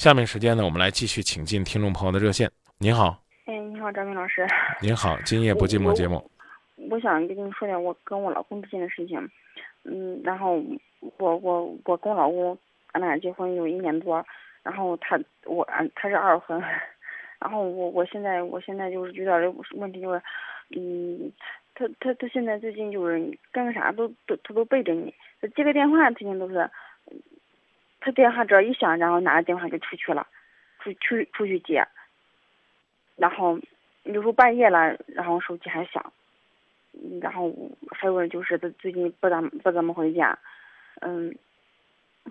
下面时间呢，我们来继续请进听众朋友的热线。您好，哎，你好，张明老师。您好，今夜不寂寞节目。我想跟你说点我跟我老公之间的事情。嗯，然后我我我跟我老公，俺俩结婚有一年多，然后他我俺他是二婚，然后我我现在我现在就是遇到的问题就是，嗯，他他他现在最近就是干个啥都都他都背着你，他接个电话，天天都是，他电话只要一响，然后拿着电话就出去了，出去出去接，然后有时候半夜了，然后手机还响。然后还有人就是他最近不怎么不怎么回家，嗯，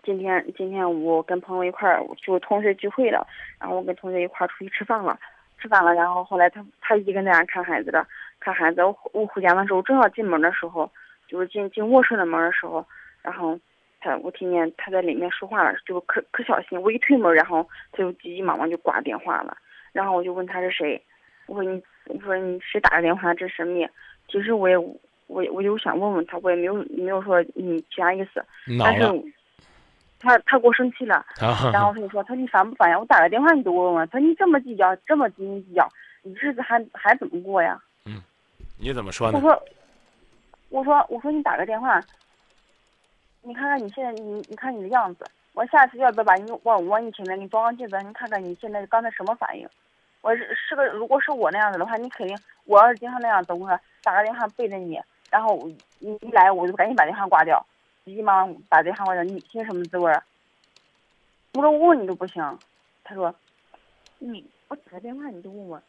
今天今天我跟朋友一块儿就同学聚会了，然后我跟同学一块儿出去吃饭了，吃饭了，然后后来他他一个人在家看孩子的，看孩子，我我回家的时候正好进门的时候，就是进进卧室的门的时候，然后他我听见他在里面说话了，就可可小心，我一推门，然后他就急急忙忙就挂电话了，然后我就问他是谁，我说你我说你谁打的电话，这神秘？其实我也我我就想问问他，我也没有没有说你其他意思，但是他他给我生气了，然后他就说他你烦不烦呀？我打个电话你都问问，他说你这么计较，这么斤斤计较，你日子还还怎么过呀？嗯，你怎么说呢？我说我说我说你打个电话，你看看你现在你你看你的样子，我下次要不要把你往往你前面给你装个镜子，你看看你现在刚才什么反应？我是是个如果是我那样子的话，你肯定我要是经常那样，等会儿。打个电话背着你，然后你一来我就赶紧把电话挂掉，急忙把电话挂掉。你心什么滋味儿？我说我问你都不行，他说，你我打个电话你就问我，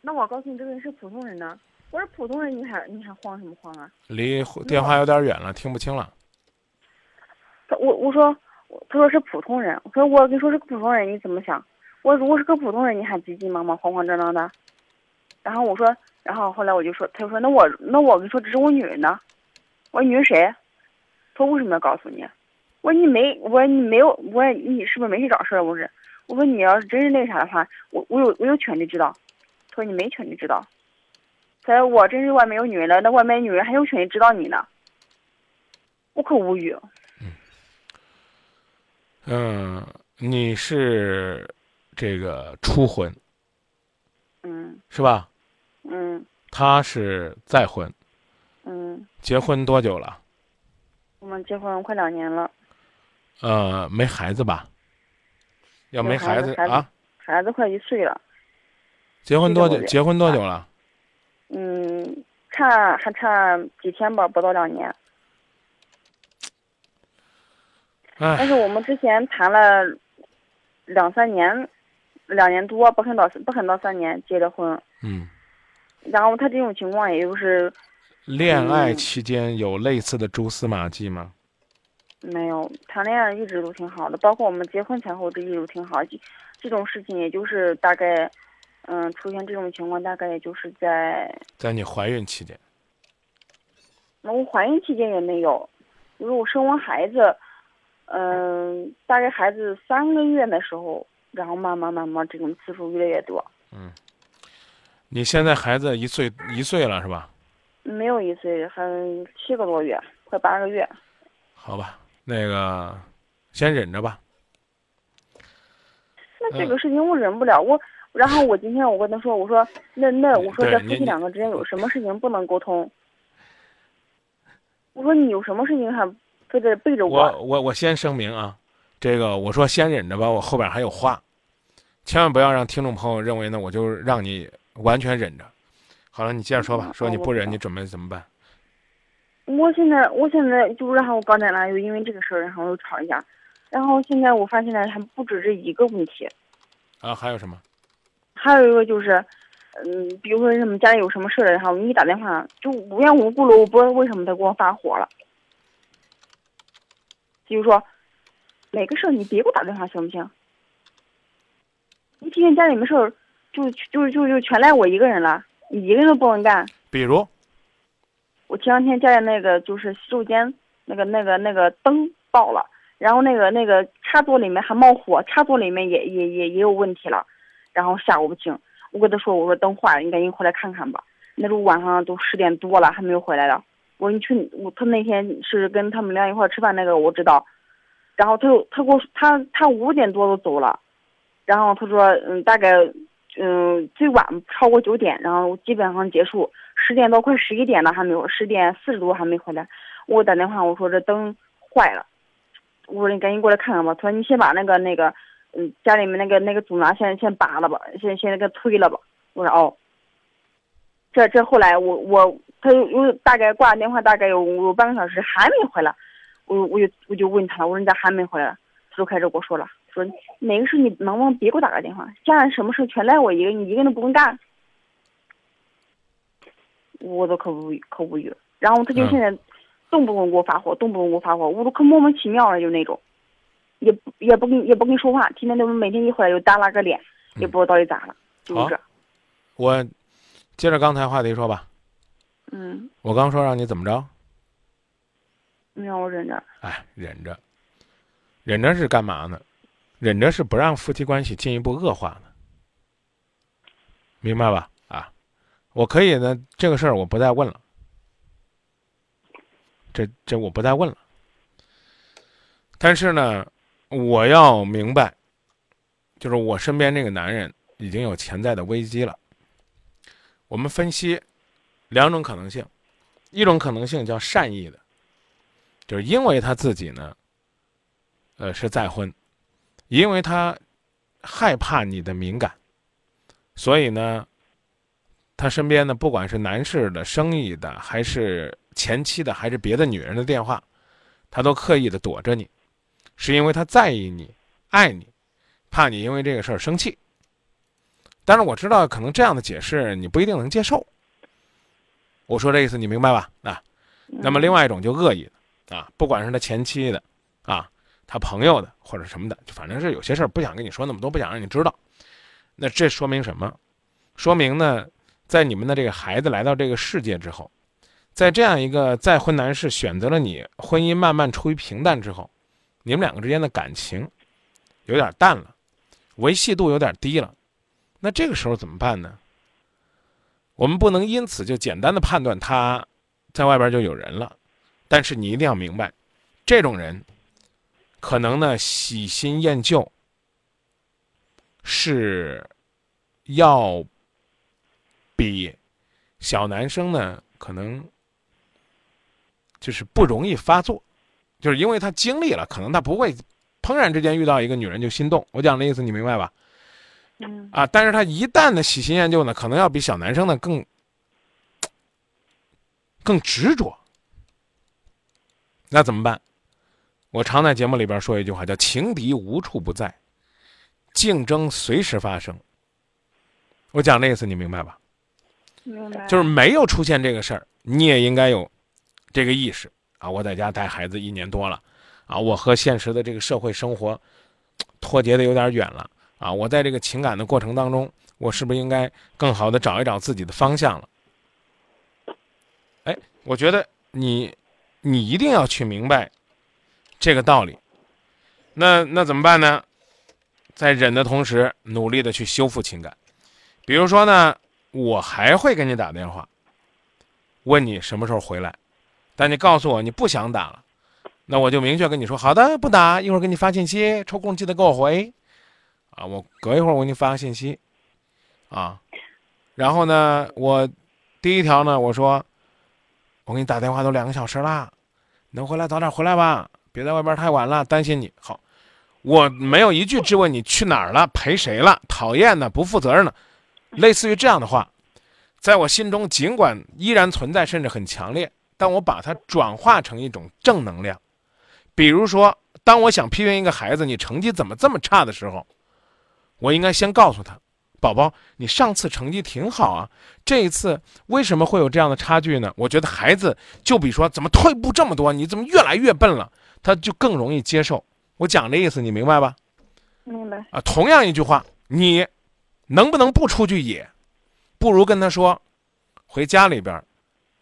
那我告诉你这个人是普通人呢。我说普通人你还你还慌什么慌啊？离电话有点远了，听不清了。我我说他说是普通人，我说我跟你说是个普通人你怎么想？我如果是个普通人你还急急忙忙慌慌张张的，然后我说。然后后来我就说，他就说那我那我跟你说，这是我女人呢。我说女人谁？他说为什么要告诉你？我说你没，我说你没有，我说你是不是没去找事儿？我说，我说你要是真是那啥的话，我我有我有权利知道。他说你没权利知道。他说我真是外面有女人了，那外面女人还有权利知道你呢。我可无语。嗯。嗯，你是这个初婚。嗯。是吧？嗯，他是再婚。嗯，结婚多久了？我们结婚快两年了。呃，没孩子吧？要没孩子啊？孩子快一岁了。结婚多久？结婚多久了？嗯，差还差几天吧，不到两年。但是我们之前谈了两三年，两年多，不肯到不肯到三年结的婚。嗯。然后他这种情况也就是，恋爱期间有类似的蛛丝马迹吗？没有，谈恋爱一直都挺好的，包括我们结婚前后这一直都挺好。这这种事情也就是大概，嗯，出现这种情况大概也就是在在你怀孕期间。那我怀孕期间也没有，就是我生完孩子，嗯，大概孩子三个月的时候，然后慢慢慢慢这种次数越来越多。嗯。你现在孩子一岁一岁了是吧？没有一岁，还七个多月，快八个月。好吧，那个先忍着吧。那这个事情我忍不了，我然后我今天我跟他说，我说那那我说这夫妻两个之间有什么事情不能沟通？我说你有什么事情还非得背着我？我我我先声明啊，这个我说先忍着吧，我后边还有话，千万不要让听众朋友认为呢，我就让你。完全忍着，好了，你接着说吧。说你不忍，你准备怎么办？我现在，我现在就然后我刚才呢又因为这个事儿，然后又吵一架，然后现在我发现呢还不止这一个问题。啊，还有什么？还有一个就是，嗯，比如说什么家里有什么事儿，然后你打电话就无缘无故了，我不知道为什么他给我发火了。比如说，哪个事儿你别给我打电话行不行？你今天家里没事儿。就就就就全赖我一个人了，你一个人都不能干。比如，我前两天家里那个就是洗手间那个那个那个灯爆了，然后那个那个插座里面还冒火，插座里面也也也也有问题了，然后吓我不轻。我跟他说，我说灯坏了，你赶紧回来看看吧。那时候晚上都十点多了，还没有回来的。我说你去，我他那天是跟他们俩一块吃饭那个我知道，然后他又他给我他他五点多都走了。然后他说，嗯，大概，嗯，最晚超过九点，然后基本上结束，十点多快十一点了还没有，十点四十多还没回来。我打电话我说这灯坏了，我说你赶紧过来看看吧。他说你先把那个那个，嗯，家里面那个那个阻挠先先拔了吧，先先那个推了吧。我说哦。这这后来我我他又又大概挂了电话大概有有半个小时还没回来，我我就我就问他了，我说你咋还没回来？他就开始跟我说了，说哪个事你能不能别给我打个电话？家里什么事全赖我一个，你一个人都不能干。我都可无语可无语了。然后他就现在动不动给我发火，动不动给我发火，我都可莫名其妙了，就那种，也也不跟也不跟你说话，天天都每天一回来就耷拉个脸，也不知道到底咋了，就是这。我。接着刚才话题说吧，嗯，我刚说让你怎么着？你让我忍着。哎，忍着，忍着是干嘛呢？忍着是不让夫妻关系进一步恶化呢，明白吧？啊，我可以呢，这个事儿我不再问了，这这我不再问了。但是呢，我要明白，就是我身边这个男人已经有潜在的危机了。我们分析两种可能性，一种可能性叫善意的，就是因为他自己呢，呃是再婚，因为他害怕你的敏感，所以呢，他身边的不管是男士的、生意的，还是前妻的，还是别的女人的电话，他都刻意的躲着你，是因为他在意你、爱你，怕你因为这个事儿生气。但是我知道，可能这样的解释你不一定能接受。我说这意思你明白吧？啊，那么另外一种就恶意的啊，不管是他前妻的啊，他朋友的或者什么的，反正是有些事儿不想跟你说那么多，不想让你知道。那这说明什么？说明呢，在你们的这个孩子来到这个世界之后，在这样一个再婚男士选择了你，婚姻慢慢处于平淡之后，你们两个之间的感情有点淡了，维系度有点低了。那这个时候怎么办呢？我们不能因此就简单的判断他在外边就有人了，但是你一定要明白，这种人可能呢喜新厌旧，是要比小男生呢可能就是不容易发作，就是因为他经历了，可能他不会怦然之间遇到一个女人就心动。我讲的意思你明白吧？啊！但是他一旦的喜新厌旧呢，可能要比小男生呢更更执着。那怎么办？我常在节目里边说一句话，叫“情敌无处不在，竞争随时发生”。我讲那意思你明白吧？明白。就是没有出现这个事儿，你也应该有这个意识啊！我在家带孩子一年多了，啊，我和现实的这个社会生活脱节的有点远了。啊，我在这个情感的过程当中，我是不是应该更好的找一找自己的方向了？哎，我觉得你，你一定要去明白这个道理。那那怎么办呢？在忍的同时，努力的去修复情感。比如说呢，我还会给你打电话，问你什么时候回来，但你告诉我你不想打了，那我就明确跟你说，好的，不打，一会儿给你发信息，抽空记得给我回。啊，我隔一会儿我给你发个信息，啊，然后呢，我第一条呢，我说我给你打电话都两个小时了，能回来早点回来吧，别在外边太晚了，担心你。好，我没有一句质问你去哪儿了，陪谁了，讨厌的，不负责任的，类似于这样的话，在我心中尽管依然存在，甚至很强烈，但我把它转化成一种正能量。比如说，当我想批评一个孩子，你成绩怎么这么差的时候。我应该先告诉他，宝宝，你上次成绩挺好啊，这一次为什么会有这样的差距呢？我觉得孩子就比说怎么退步这么多，你怎么越来越笨了，他就更容易接受。我讲这意思你明白吧？明白。啊，同样一句话，你能不能不出去野？不如跟他说，回家里边，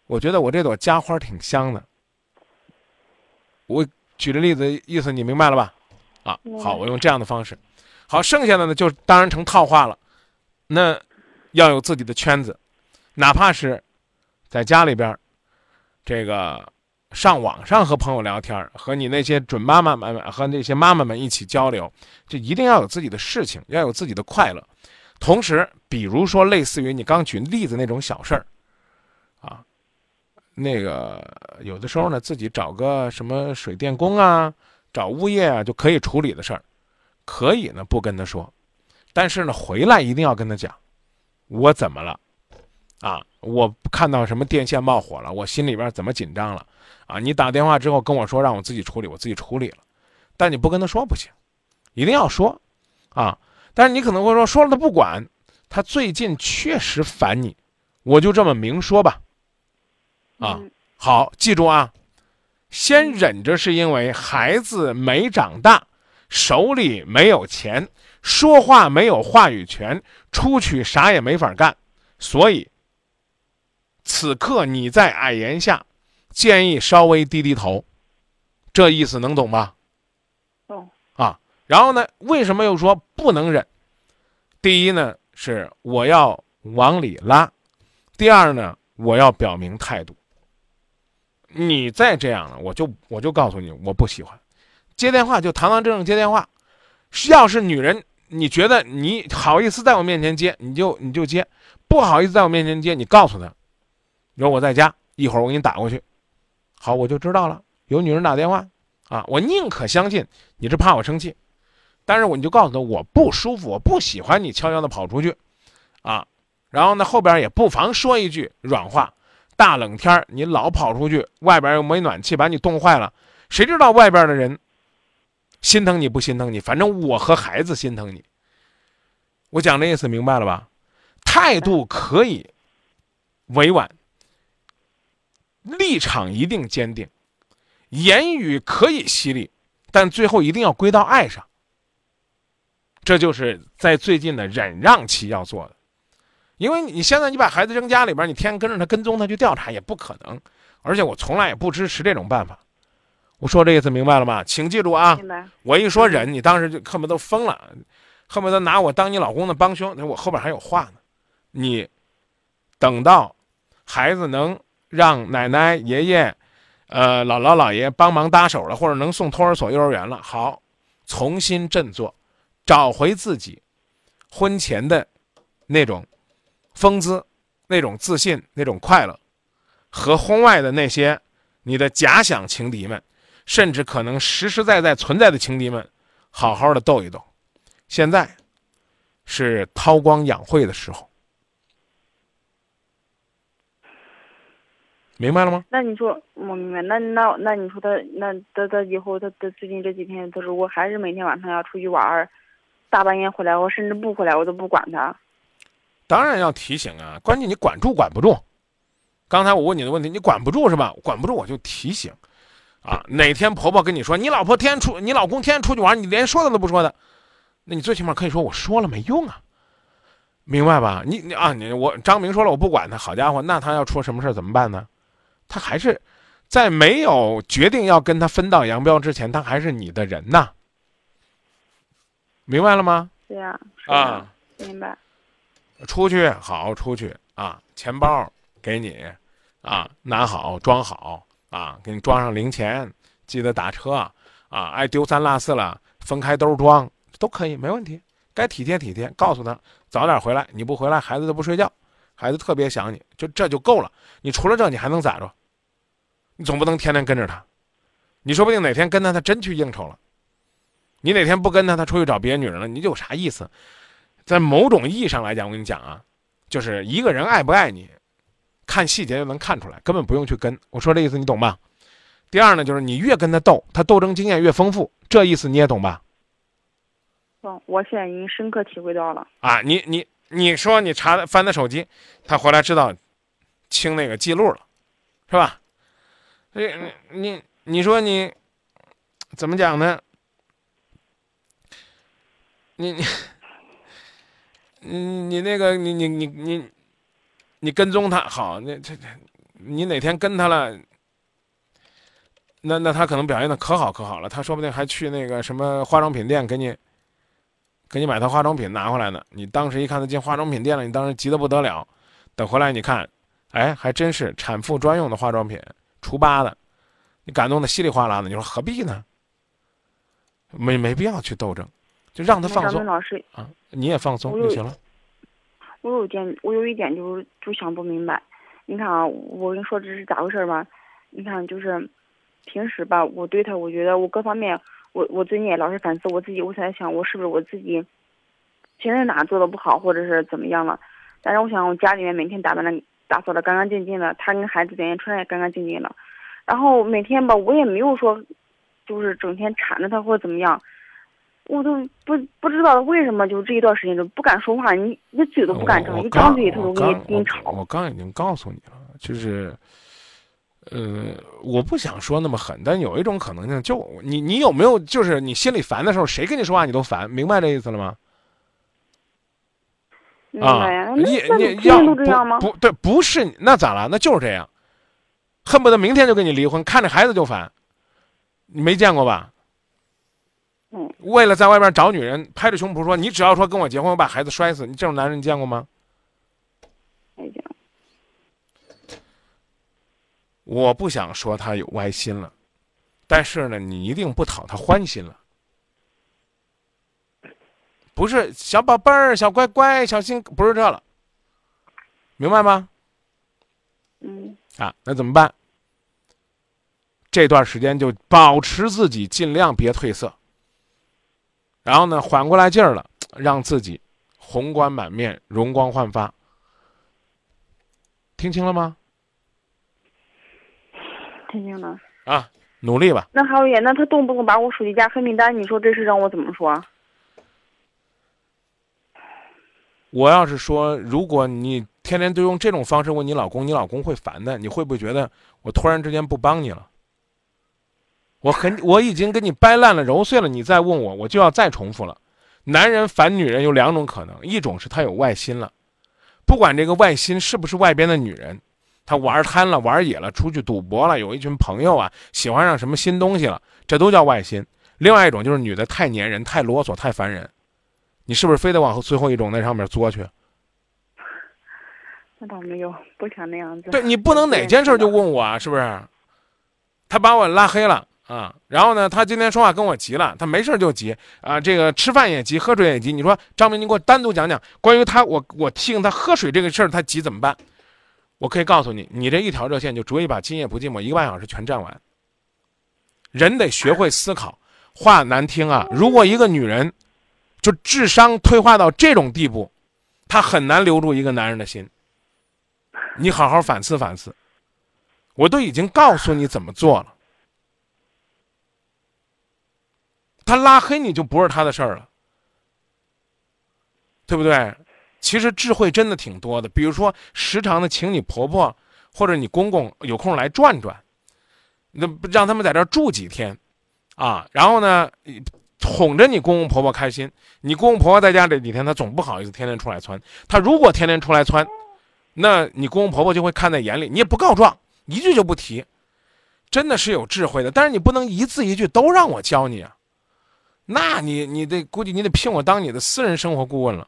我觉得我这朵家花挺香的。我举的例子意思你明白了吧？啊，好，我用这样的方式。好，剩下的呢就当然成套话了。那要有自己的圈子，哪怕是在家里边，这个上网上和朋友聊天，和你那些准妈妈们和那些妈妈们一起交流，就一定要有自己的事情，要有自己的快乐。同时，比如说类似于你刚举例子那种小事儿，啊，那个有的时候呢，自己找个什么水电工啊，找物业啊就可以处理的事儿，可以呢不跟他说，但是呢回来一定要跟他讲，我怎么了，啊，我看到什么电线冒火了，我心里边怎么紧张了，啊，你打电话之后跟我说让我自己处理，我自己处理了，但你不跟他说不行，一定要说，啊。但是你可能会说，说了他不管，他最近确实烦你，我就这么明说吧。啊，好，记住啊，先忍着是因为孩子没长大，手里没有钱，说话没有话语权，出去啥也没法干，所以此刻你在矮檐下，建议稍微低低头，这意思能懂吧？懂。啊。然后呢？为什么又说不能忍？第一呢，是我要往里拉；第二呢，我要表明态度。你再这样了，我就我就告诉你，我不喜欢。接电话就堂堂正正接电话。要是女人，你觉得你好意思在我面前接，你就你就接；不好意思在我面前接，你告诉他，你说我在家，一会儿我给你打过去。好，我就知道了。有女人打电话啊，我宁可相信你是怕我生气。但是我你就告诉他我不舒服，我不喜欢你悄悄的跑出去，啊，然后呢后边也不妨说一句软话，大冷天你老跑出去，外边又没暖气，把你冻坏了，谁知道外边的人心疼你不心疼你？反正我和孩子心疼你。我讲这意思明白了吧？态度可以委婉，立场一定坚定，言语可以犀利，但最后一定要归到爱上。这就是在最近的忍让期要做的，因为你现在你把孩子扔家里边，你天天跟着他跟踪他去调查也不可能，而且我从来也不支持这种办法。我说这意思明白了吗？请记住啊！我一说忍，你当时就恨不得疯了，恨不得拿我当你老公的帮凶。那我后边还有话呢。你等到孩子能让奶奶、爷爷、呃姥姥、姥爷帮忙搭手了，或者能送托儿所、幼儿园了，好，重新振作。找回自己婚前的那种风姿、那种自信、那种快乐，和婚外的那些你的假想情敌们，甚至可能实实在在存在的情敌们，好好的斗一斗。现在是韬光养晦的时候，明白了吗？那你说我明白。那那那你说他那他他以后他他最近这几天，他如果还是每天晚上要出去玩儿。大半夜回来，我甚至不回来，我都不管他。当然要提醒啊，关键你管住管不住。刚才我问你的问题，你管不住是吧？管不住我就提醒，啊，哪天婆婆跟你说你老婆天天出，你老公天天出去玩，你连说的都不说的，那你最起码可以说我说了没用啊，明白吧？你你啊，你我张明说了我不管他，好家伙，那他要出什么事怎么办呢？他还是在没有决定要跟他分道扬镳之前，他还是你的人呐。明白了吗？对呀。啊，明白。出去好出去啊，钱包给你，啊，拿好装好啊，给你装上零钱，记得打车啊，爱丢三落四了，分开兜装都可以，没问题。该体贴体贴，告诉他早点回来，你不回来孩子都不睡觉，孩子特别想你，就这就够了。你除了这你还能咋着？你总不能天天跟着他，你说不定哪天跟他他真去应酬了。你哪天不跟他，他出去找别的女人了，你有啥意思？在某种意义上来讲，我跟你讲啊，就是一个人爱不爱你，看细节就能看出来，根本不用去跟。我说这意思你懂吧？第二呢，就是你越跟他斗，他斗争经验越丰富，这意思你也懂吧？懂，我现在已经深刻体会到了。啊，你你你说你查翻他手机，他回来知道清那个记录了，是吧？你你你说你怎么讲呢？你你，你你那个你你你你，你跟踪他好，那这这，你哪天跟他了，那那他可能表现的可好可好了，他说不定还去那个什么化妆品店给你，给你买套化妆品拿回来呢。你当时一看他进化妆品店了，你当时急得不得了。等回来你看，哎，还真是产妇专用的化妆品，除疤的，你感动的稀里哗啦的，你说何必呢？没没必要去斗争，就让他放松老师啊，你也放松就行了。我有点，我有一点就是就想不明白。你看啊，我跟你说这是咋回事吧？你看就是，平时吧，我对他，我觉得我各方面，我我最近也老是反思我自己，我在想我是不是我自己，现在哪做的不好，或者是怎么样了？但是我想我家里面每天打扮的打扫的干干净净的，他跟孩子天天穿的也干干净净的，然后每天吧，我也没有说。就是整天缠着他或者怎么样，我都不不知道为什么，就这一段时间就不敢说话，你你嘴都不敢张，一张嘴他都给你跟你吵。我刚已经告诉你了，就是，呃，我不想说那么狠，但有一种可能性，就你你有没有就是你心里烦的时候，谁跟你说话你都烦，明白这意思了吗？啊，你你要不对，不是那咋了？那就是这样，恨不得明天就跟你离婚，看着孩子就烦。你没见过吧？嗯，为了在外面找女人，拍着胸脯说：“你只要说跟我结婚，我把孩子摔死。”你这种男人你见过吗？没见。我不想说他有歪心了，但是呢，你一定不讨他欢心了。不是小宝贝儿、小乖乖、小心，不是这了，明白吗？嗯。啊，那怎么办？这段时间就保持自己，尽量别褪色。然后呢，缓过来劲儿了，让自己红光满面、容光焕发。听清了吗？听清了。啊，努力吧。那还有点，那他动不动把我手机加黑名单，你说这事让我怎么说？我要是说，如果你天天都用这种方式问你老公，你老公会烦的。你会不会觉得我突然之间不帮你了？我很我已经跟你掰烂了揉碎了，你再问我，我就要再重复了。男人烦女人有两种可能，一种是他有外心了，不管这个外心是不是外边的女人，他玩贪了玩野了，出去赌博了，有一群朋友啊，喜欢上什么新东西了，这都叫外心。另外一种就是女的太粘人、太啰嗦、太烦人，你是不是非得往后最后一种那上面作去？那倒没有，不想那样子。对你不能哪件事就问我啊，是不是？他把我拉黑了。啊，然后呢，他今天说话跟我急了，他没事就急啊，这个吃饭也急，喝水也急。你说张明，你给我单独讲讲关于他，我我提醒他喝水这个事儿，他急怎么办？我可以告诉你，你这一条热线就足以把今夜不寂寞一个半小时全占完。人得学会思考，话难听啊，如果一个女人就智商退化到这种地步，她很难留住一个男人的心。你好好反思反思，我都已经告诉你怎么做了。他拉黑你就不是他的事儿了，对不对？其实智慧真的挺多的，比如说时常的请你婆婆或者你公公有空来转转，那让他们在这儿住几天，啊，然后呢哄着你公公婆婆开心。你公公婆婆在家这几天，他总不好意思天天出来窜。他如果天天出来窜，那你公公婆婆就会看在眼里，你也不告状，一句就不提，真的是有智慧的。但是你不能一字一句都让我教你啊。那你你得估计你得聘我当你的私人生活顾问了，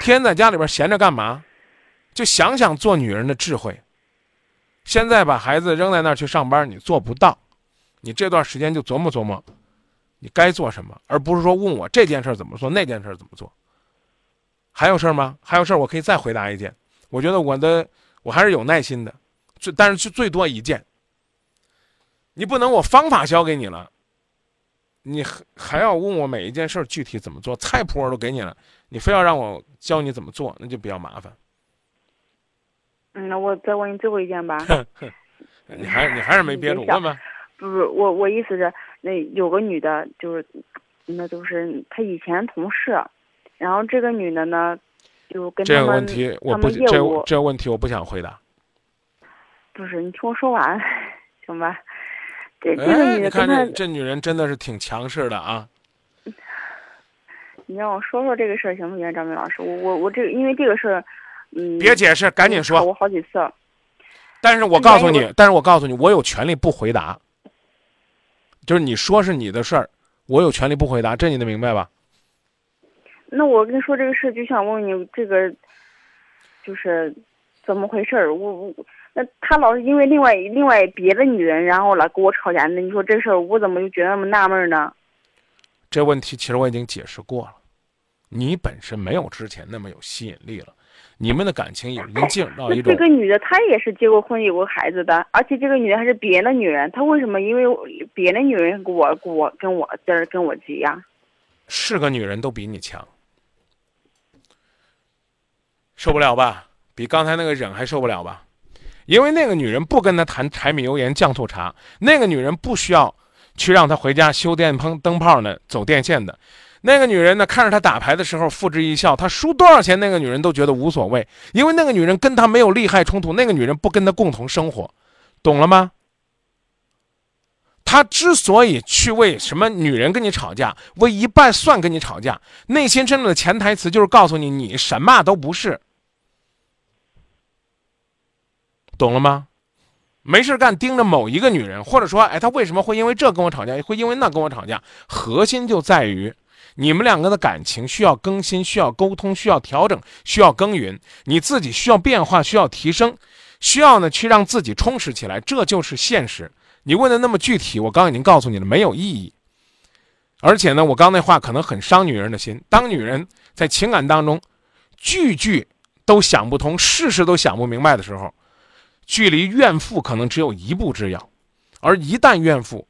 天天在家里边闲着干嘛？就想想做女人的智慧。现在把孩子扔在那儿去上班，你做不到，你这段时间就琢磨琢磨，你该做什么，而不是说问我这件事怎么做，那件事怎么做。还有事儿吗？还有事儿，我可以再回答一件。我觉得我的我还是有耐心的，最但是就最多一件。你不能我方法教给你了。你还还要问我每一件事具体怎么做？菜谱我都给你了，你非要让我教你怎么做，那就比较麻烦。嗯，那我再问你最后一件吧。你还你还是没憋住，问吧。不是我我意思是，那有个女的，就是那就是她以前同事，然后这个女的呢，就跟这个问题我不这这个问题我不想回答。不是你听我说完，行吧？这这个女这这女人真的是挺强势的啊！你让我说说这个事儿行不行，张明老师？我我我这因为这个事儿，嗯，别解释，赶紧说。我好几次。但是我告诉你，但是我告诉你，我有权利不回答。就是你说是你的事儿，我有权利不回答，这你得明白吧？那我跟你说这个事，就想问你这个，就是怎么回事儿？我我。那他老是因为另外另外别的女人，然后老跟我吵架，那你说这事儿我怎么就觉得那么纳闷呢？这问题其实我已经解释过了，你本身没有之前那么有吸引力了，你们的感情已经进入到一种这个女的她也是结过婚有过孩子的，而且这个女的还是别的女人，她为什么因为别的女人跟我跟我跟我在这跟我急呀？是个女人都比你强，受不了吧？比刚才那个忍还受不了吧？因为那个女人不跟他谈柴米油盐酱醋茶，那个女人不需要去让他回家修电灯灯泡呢，走电线的。那个女人呢，看着他打牌的时候付之一笑，他输多少钱，那个女人都觉得无所谓，因为那个女人跟他没有利害冲突，那个女人不跟他共同生活，懂了吗？他之所以去为什么女人跟你吵架，为一半算跟你吵架，内心真正的潜台词就是告诉你，你什么都不是。懂了吗？没事干盯着某一个女人，或者说，哎，他为什么会因为这跟我吵架，会因为那跟我吵架？核心就在于你们两个的感情需要更新，需要沟通，需要调整，需要耕耘。你自己需要变化，需要提升，需要呢去让自己充实起来，这就是现实。你问的那么具体，我刚已经告诉你了，没有意义。而且呢，我刚那话可能很伤女人的心。当女人在情感当中，句句都想不通，事事都想不明白的时候。距离怨妇可能只有一步之遥，而一旦怨妇，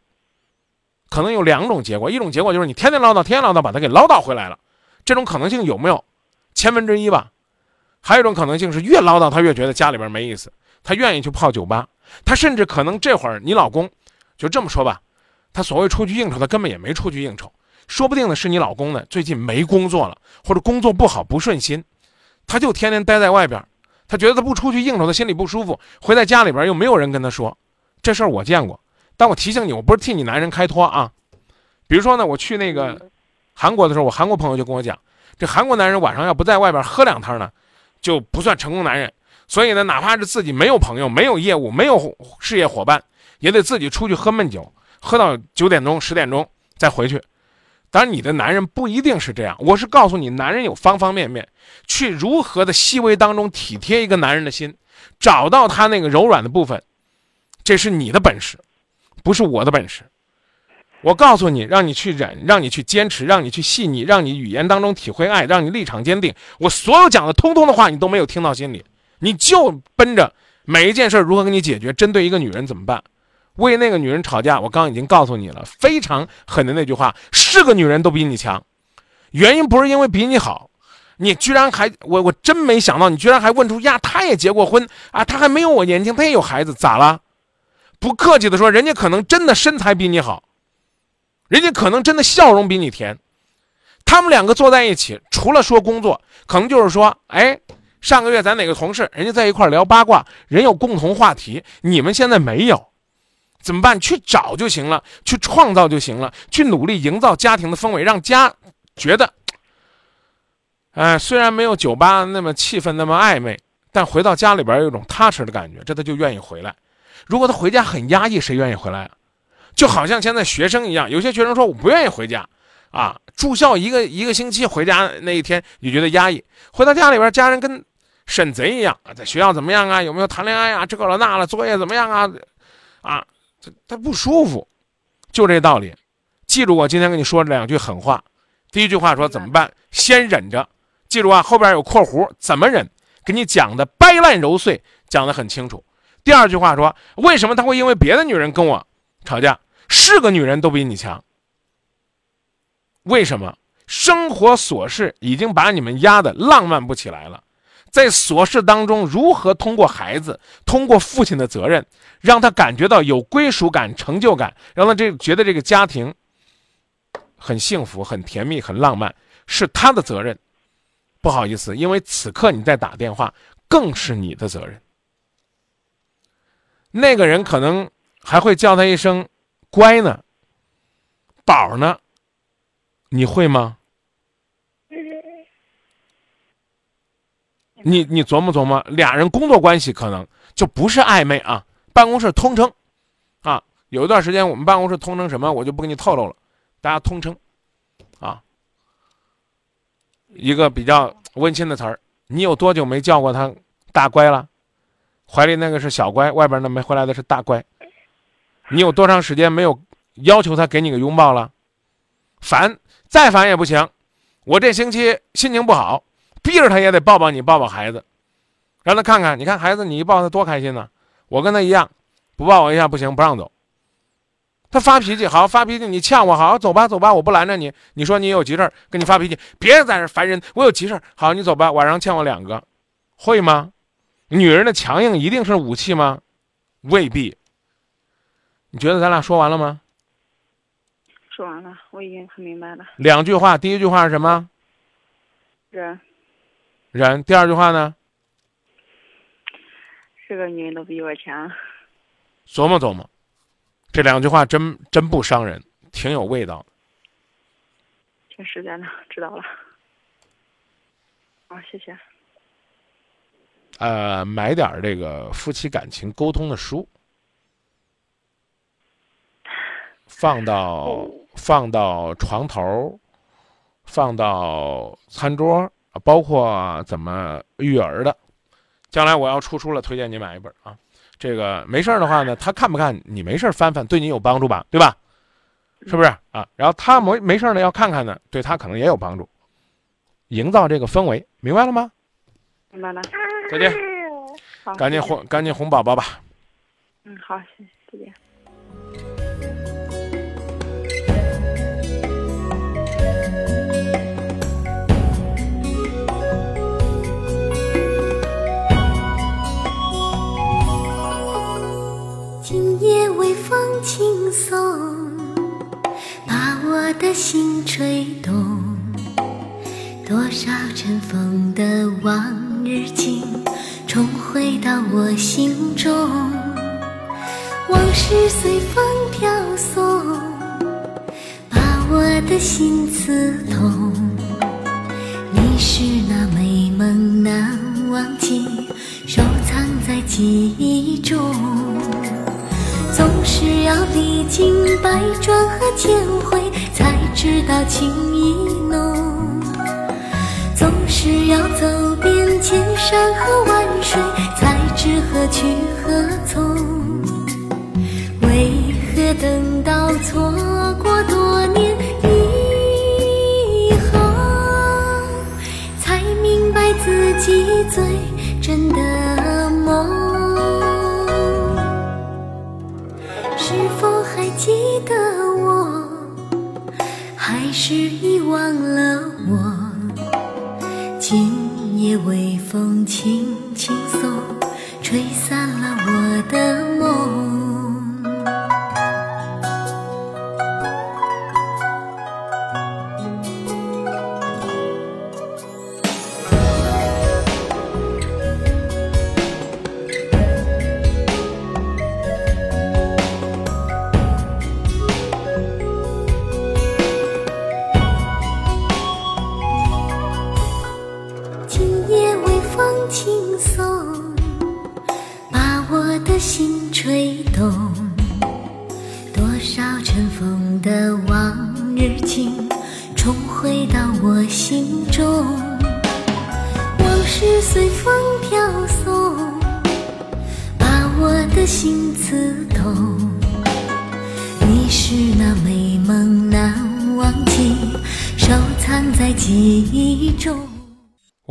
可能有两种结果：一种结果就是你天天唠叨，天天唠叨，把他给唠叨回来了，这种可能性有没有？千分之一吧。还有一种可能性是越唠叨他越觉得家里边没意思，他愿意去泡酒吧，他甚至可能这会儿你老公就这么说吧，他所谓出去应酬，他根本也没出去应酬，说不定呢是你老公呢最近没工作了，或者工作不好不顺心，他就天天待在外边。他觉得他不出去应酬，他心里不舒服。回在家里边又没有人跟他说，这事儿我见过。但我提醒你，我不是替你男人开脱啊。比如说呢，我去那个韩国的时候，我韩国朋友就跟我讲，这韩国男人晚上要不在外边喝两摊呢，就不算成功男人。所以呢，哪怕是自己没有朋友、没有业务、没有事业伙伴，也得自己出去喝闷酒，喝到九点钟、十点钟再回去。当然，你的男人不一定是这样。我是告诉你，男人有方方面面，去如何的细微当中体贴一个男人的心，找到他那个柔软的部分，这是你的本事，不是我的本事。我告诉你，让你去忍，让你去坚持，让你去细腻，让你语言当中体会爱，让你立场坚定。我所有讲的通通的话，你都没有听到心里，你就奔着每一件事如何给你解决，针对一个女人怎么办？为那个女人吵架，我刚已经告诉你了，非常狠的那句话，是个女人都比你强，原因不是因为比你好，你居然还我我真没想到，你居然还问出呀，她也结过婚啊，她还没有我年轻，她也有孩子，咋了？不客气的说，人家可能真的身材比你好，人家可能真的笑容比你甜，他们两个坐在一起，除了说工作，可能就是说，哎，上个月咱哪个同事，人家在一块聊八卦，人有共同话题，你们现在没有。怎么办？去找就行了，去创造就行了，去努力营造家庭的氛围，让家觉得，哎，虽然没有酒吧那么气氛那么暧昧，但回到家里边有一种踏实的感觉，这他就愿意回来。如果他回家很压抑，谁愿意回来啊？就好像现在学生一样，有些学生说我不愿意回家，啊，住校一个一个星期，回家那一天你觉得压抑，回到家里边，家人跟审贼一样，在学校怎么样啊？有没有谈恋爱啊？这个了那了，作业怎么样啊？啊。他他不舒服，就这道理。记住我今天跟你说这两句狠话。第一句话说怎么办？先忍着。记住啊，后边有括弧，怎么忍？给你讲的掰烂揉碎，讲的很清楚。第二句话说，为什么他会因为别的女人跟我吵架？是个女人都比你强。为什么？生活琐事已经把你们压得浪漫不起来了。在琐事当中，如何通过孩子，通过父亲的责任，让他感觉到有归属感、成就感，让他这觉得这个家庭很幸福、很甜蜜、很浪漫，是他的责任。不好意思，因为此刻你在打电话，更是你的责任。那个人可能还会叫他一声“乖”呢，“宝”呢，你会吗？你你琢磨琢磨，俩人工作关系可能就不是暧昧啊，办公室通称，啊，有一段时间我们办公室通称什么，我就不给你透露了，大家通称，啊，一个比较温馨的词儿。你有多久没叫过他大乖了？怀里那个是小乖，外边那没回来的是大乖。你有多长时间没有要求他给你个拥抱了？烦，再烦也不行。我这星期心情不好，逼着他也得抱抱你，抱抱孩子，让他看看。你看孩子，你一抱他多开心呢。我跟他一样，不抱我一下不行，不让走。他发脾气，好发脾气，你呛我，好走吧，走吧，我不拦着你。你说你有急事跟你发脾气，别在这烦人。我有急事好，你走吧。晚上欠我两个，会吗？女人的强硬一定是武器吗？未必。你觉得咱俩说完了吗？说完了，我已经很明白了。两句话，第一句话是什么？忍。忍。第二句话呢？是个女人都比我强。琢磨琢磨，这两句话真真不伤人，挺有味道。挺实在的，知道了。好，谢谢。呃，买点这个夫妻感情沟通的书。放到放到床头，放到餐桌，包括怎么育儿的。将来我要出书了，推荐你买一本啊。这个没事的话呢，他看不看你没事翻翻，对你有帮助吧？对吧？是不是啊？然后他没没事呢，要看看呢，对他可能也有帮助。营造这个氛围，明白了吗？明白了。再见。赶紧哄赶紧哄宝宝吧。嗯，好，谢谢，再见。轻松，把我的心吹动。多少尘封的往日情，重回到我心中。往事随风飘送，把我的心刺痛。你是那美梦难忘记，收藏在记忆中。总是要历经百转和千回，才知道情意浓。总是要走遍千山和万水，才知何去何从。为何等到错过多年以后，才明白自己最真的梦？是遗忘了我？今夜微风轻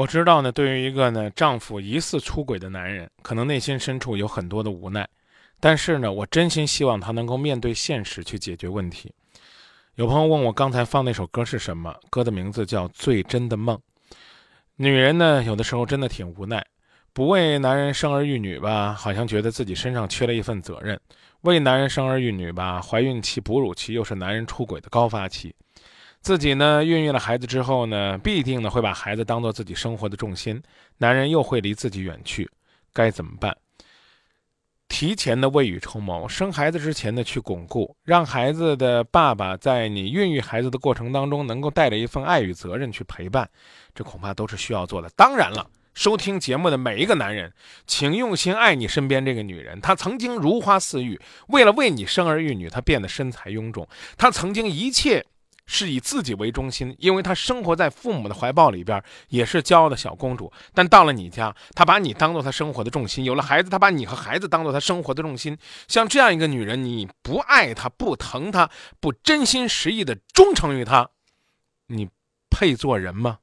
知道呢，对于一个呢丈夫疑似出轨的男人，可能内心深处有很多的无奈，但是呢，我真心希望他能够面对现实去解决问题。有朋友问我刚才放那首歌是什么？歌的名字叫《最真的梦》。女人呢，有的时候真的挺无奈。不为男人生儿育女吧，好像觉得自己身上缺了一份责任；为男人生儿育女吧，怀孕期、哺乳期又是男人出轨的高发期。自己呢，孕育了孩子之后呢，必定呢会把孩子当做自己生活的重心，男人又会离自己远去，该怎么办？提前的未雨绸缪，生孩子之前呢去巩固，让孩子的爸爸在你孕育孩子的过程当中，能够带着一份爱与责任去陪伴，这恐怕都是需要做的。当然了。收听节目的每一个男人，请用心爱你身边这个女人。她曾经如花似玉，为了为你生儿育女，她变得身材臃肿。她曾经一切是以自己为中心，因为她生活在父母的怀抱里边，也是骄傲的小公主。但到了你家，她把你当做她生活的重心；有了孩子，她把你和孩子当做她生活的重心。像这样一个女人，你不爱她，不疼她，不真心实意的忠诚于她，你配做人吗？